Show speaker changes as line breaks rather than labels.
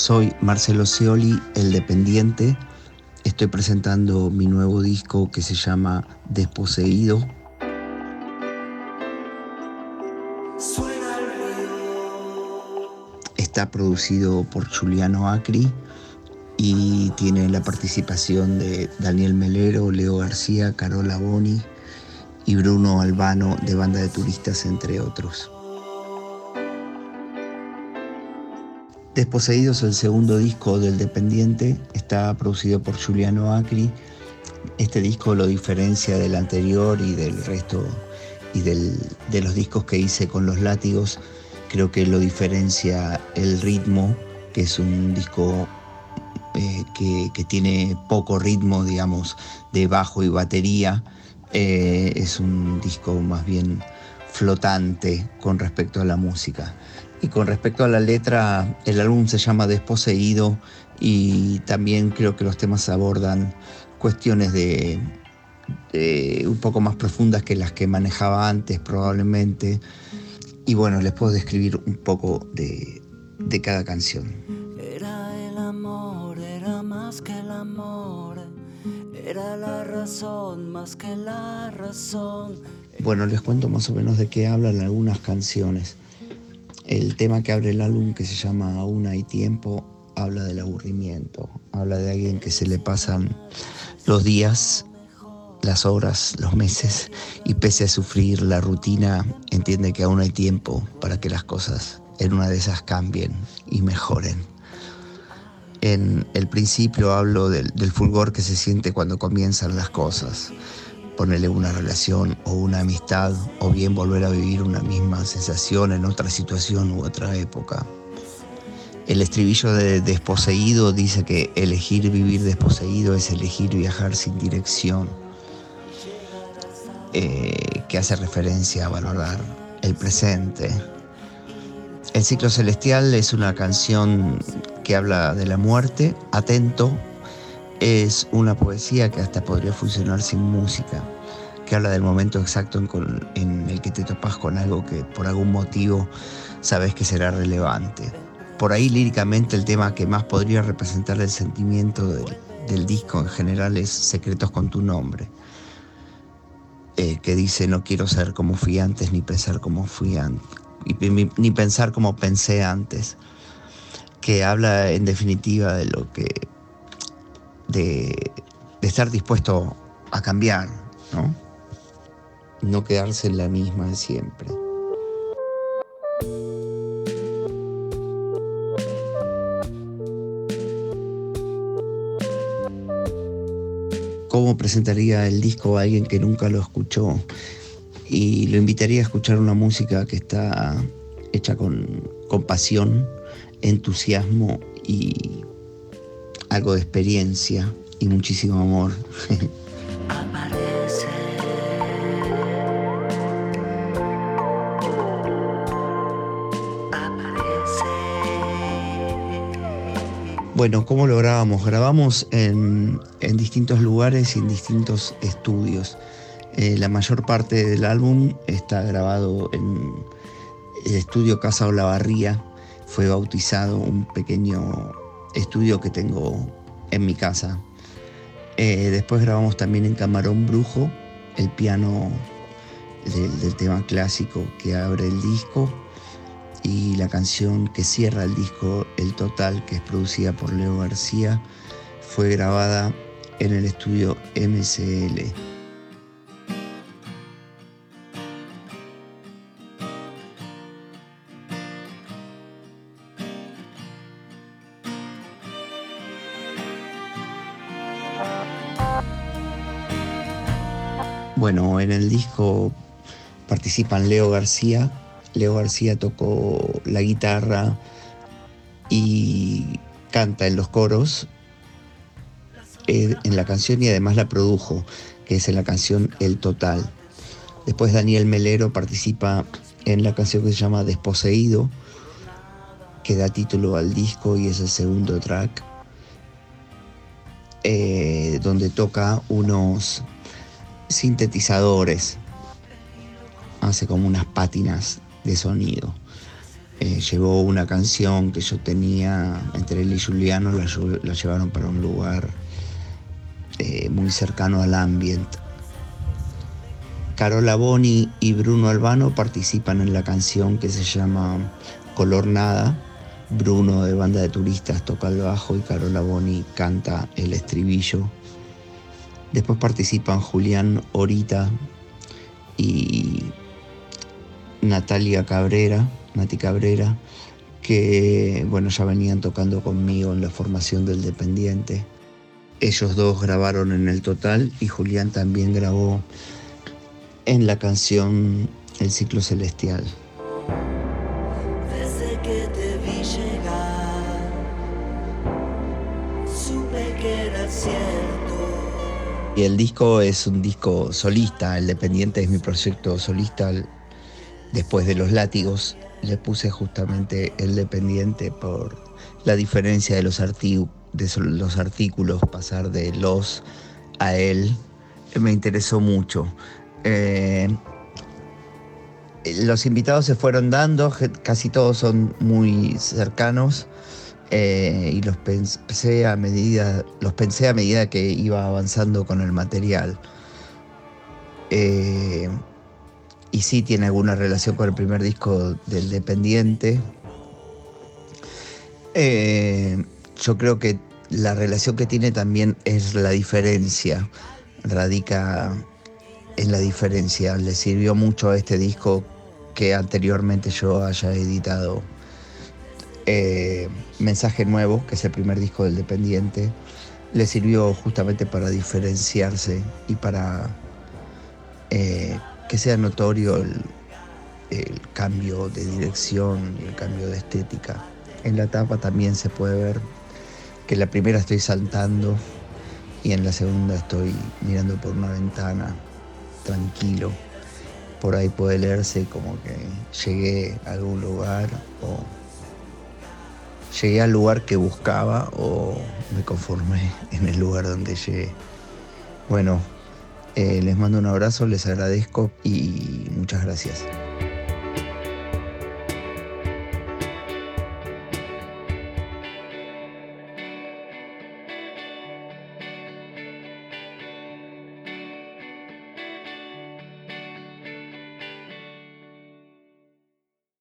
Soy Marcelo Scioli, el dependiente. Estoy presentando mi nuevo disco que se llama Desposeído. Está producido por Juliano Acri y tiene la participación de Daniel Melero, Leo García, Carola Boni y Bruno Albano de Banda de Turistas, entre otros. Desposeídos, el segundo disco del Dependiente, está producido por Juliano Acri. Este disco lo diferencia del anterior y del resto y de los discos que hice con los látigos. Creo que lo diferencia el ritmo, que es un disco eh, que, tiene poco ritmo, digamos, de bajo y batería. Eh, es un disco más bien flotante con respecto a la música. Y con respecto a la letra, el álbum se llama Desposeído y también creo que los temas abordan cuestiones de, un poco más profundas que las que manejaba antes probablemente. Y bueno, les puedo describir un poco de, de cada canción.
Era el amor, era más que el amor, era la razón más que la razón.
Bueno, les cuento más o menos de qué hablan algunas canciones. El tema que abre el álbum, que se llama Aún hay tiempo, habla del aburrimiento, habla de alguien que se le pasan los días, las horas, los meses, y pese a sufrir la rutina, entiende que aún hay tiempo para que las cosas en una de esas cambien y mejoren. En el principio hablo del, del fulgor que se siente cuando comienzan las cosas ponerle una relación o una amistad o bien volver a vivir una misma sensación en otra situación u otra época. El estribillo de Desposeído dice que elegir vivir desposeído es elegir viajar sin dirección, eh, que hace referencia a valorar el presente. El ciclo celestial es una canción que habla de la muerte, atento es una poesía que hasta podría funcionar sin música, que habla del momento exacto en, el que te topas con algo que por algún motivo sabes que será relevante. Por ahí líricamente el tema que más podría representar el sentimiento del, disco en general es Secretos con tu nombre, eh, que dice no quiero ser como fui antes ni pensar como fui antes, ni pensar como pensé antes, que habla en definitiva de lo que de, estar dispuesto a cambiar, ¿no? No quedarse en la misma de siempre. ¿Cómo presentaría el disco a alguien que nunca lo escuchó? Y lo invitaría a escuchar una música que está hecha con, con pasión, entusiasmo y algo de experiencia y muchísimo amor. Bueno, ¿cómo lo grabamos? Grabamos en, distintos lugares y en distintos estudios. Eh, la mayor parte del álbum está grabado en el estudio Casa Olavarría. Fue bautizado un pequeño estudio que tengo en mi casa. Eh, después grabamos también en Camarón Brujo el piano del, tema clásico que abre el disco y la canción que cierra el disco, El Total, que es producida por Leo García, fue grabada en el estudio MCL. Bueno, en el disco participan Leo García. Leo García tocó la guitarra y canta en los coros eh, en la canción y además la produjo, que es en la canción El Total. Después Daniel Melero participa en la canción que se llama Desposeído, que da título al disco y es el segundo track, eh, donde toca unos sintetizadores, hace como unas pátinas de sonido. eh, llevó una canción que yo tenía entre él y Juliano, la, la llevaron para un lugar eh, muy cercano al ambiente. Carola Boni y Bruno Albano participan en la canción que se llama Color Nada. Bruno de banda de turistas toca el bajo y Carola Boni canta el estribillo. Después participan Julián Orita y Natalia Cabrera, Nati Cabrera, que bueno, ya venían tocando conmigo en la formación del Dependiente. Ellos dos grabaron en el total y Julián también grabó en la canción El ciclo celestial.
Desde que te vi llegar, supe que era cierto.
El disco es un disco solista, el Dependiente es mi proyecto solista después de los látigos. Le puse justamente el Dependiente por la diferencia de los, de los artículos, pasar de los a él, me interesó mucho. Eh, los invitados se fueron dando, casi todos son muy cercanos eh, y los pensé a medida, los pensé a medida que iba avanzando con el material. Eh, y sí tiene alguna relación con el primer disco del Dependiente. yo creo que la relación que tiene también es la diferencia, radica en la diferencia. Le sirvió mucho a este disco que anteriormente yo haya editado eh, Mensaje Nuevo, que es el primer disco del Dependiente. Le sirvió justamente para diferenciarse y para eh, que sea notorio el, el cambio de dirección y el cambio de estética. En la tapa también se puede ver que en la primera estoy saltando y en la segunda estoy mirando por una ventana tranquilo. Por ahí puede leerse como que llegué a algún lugar llegué al lugar que buscaba o me conformé en el lugar donde llegué. Bueno, eh, les mando un abrazo, les agradezco y muchas gracias.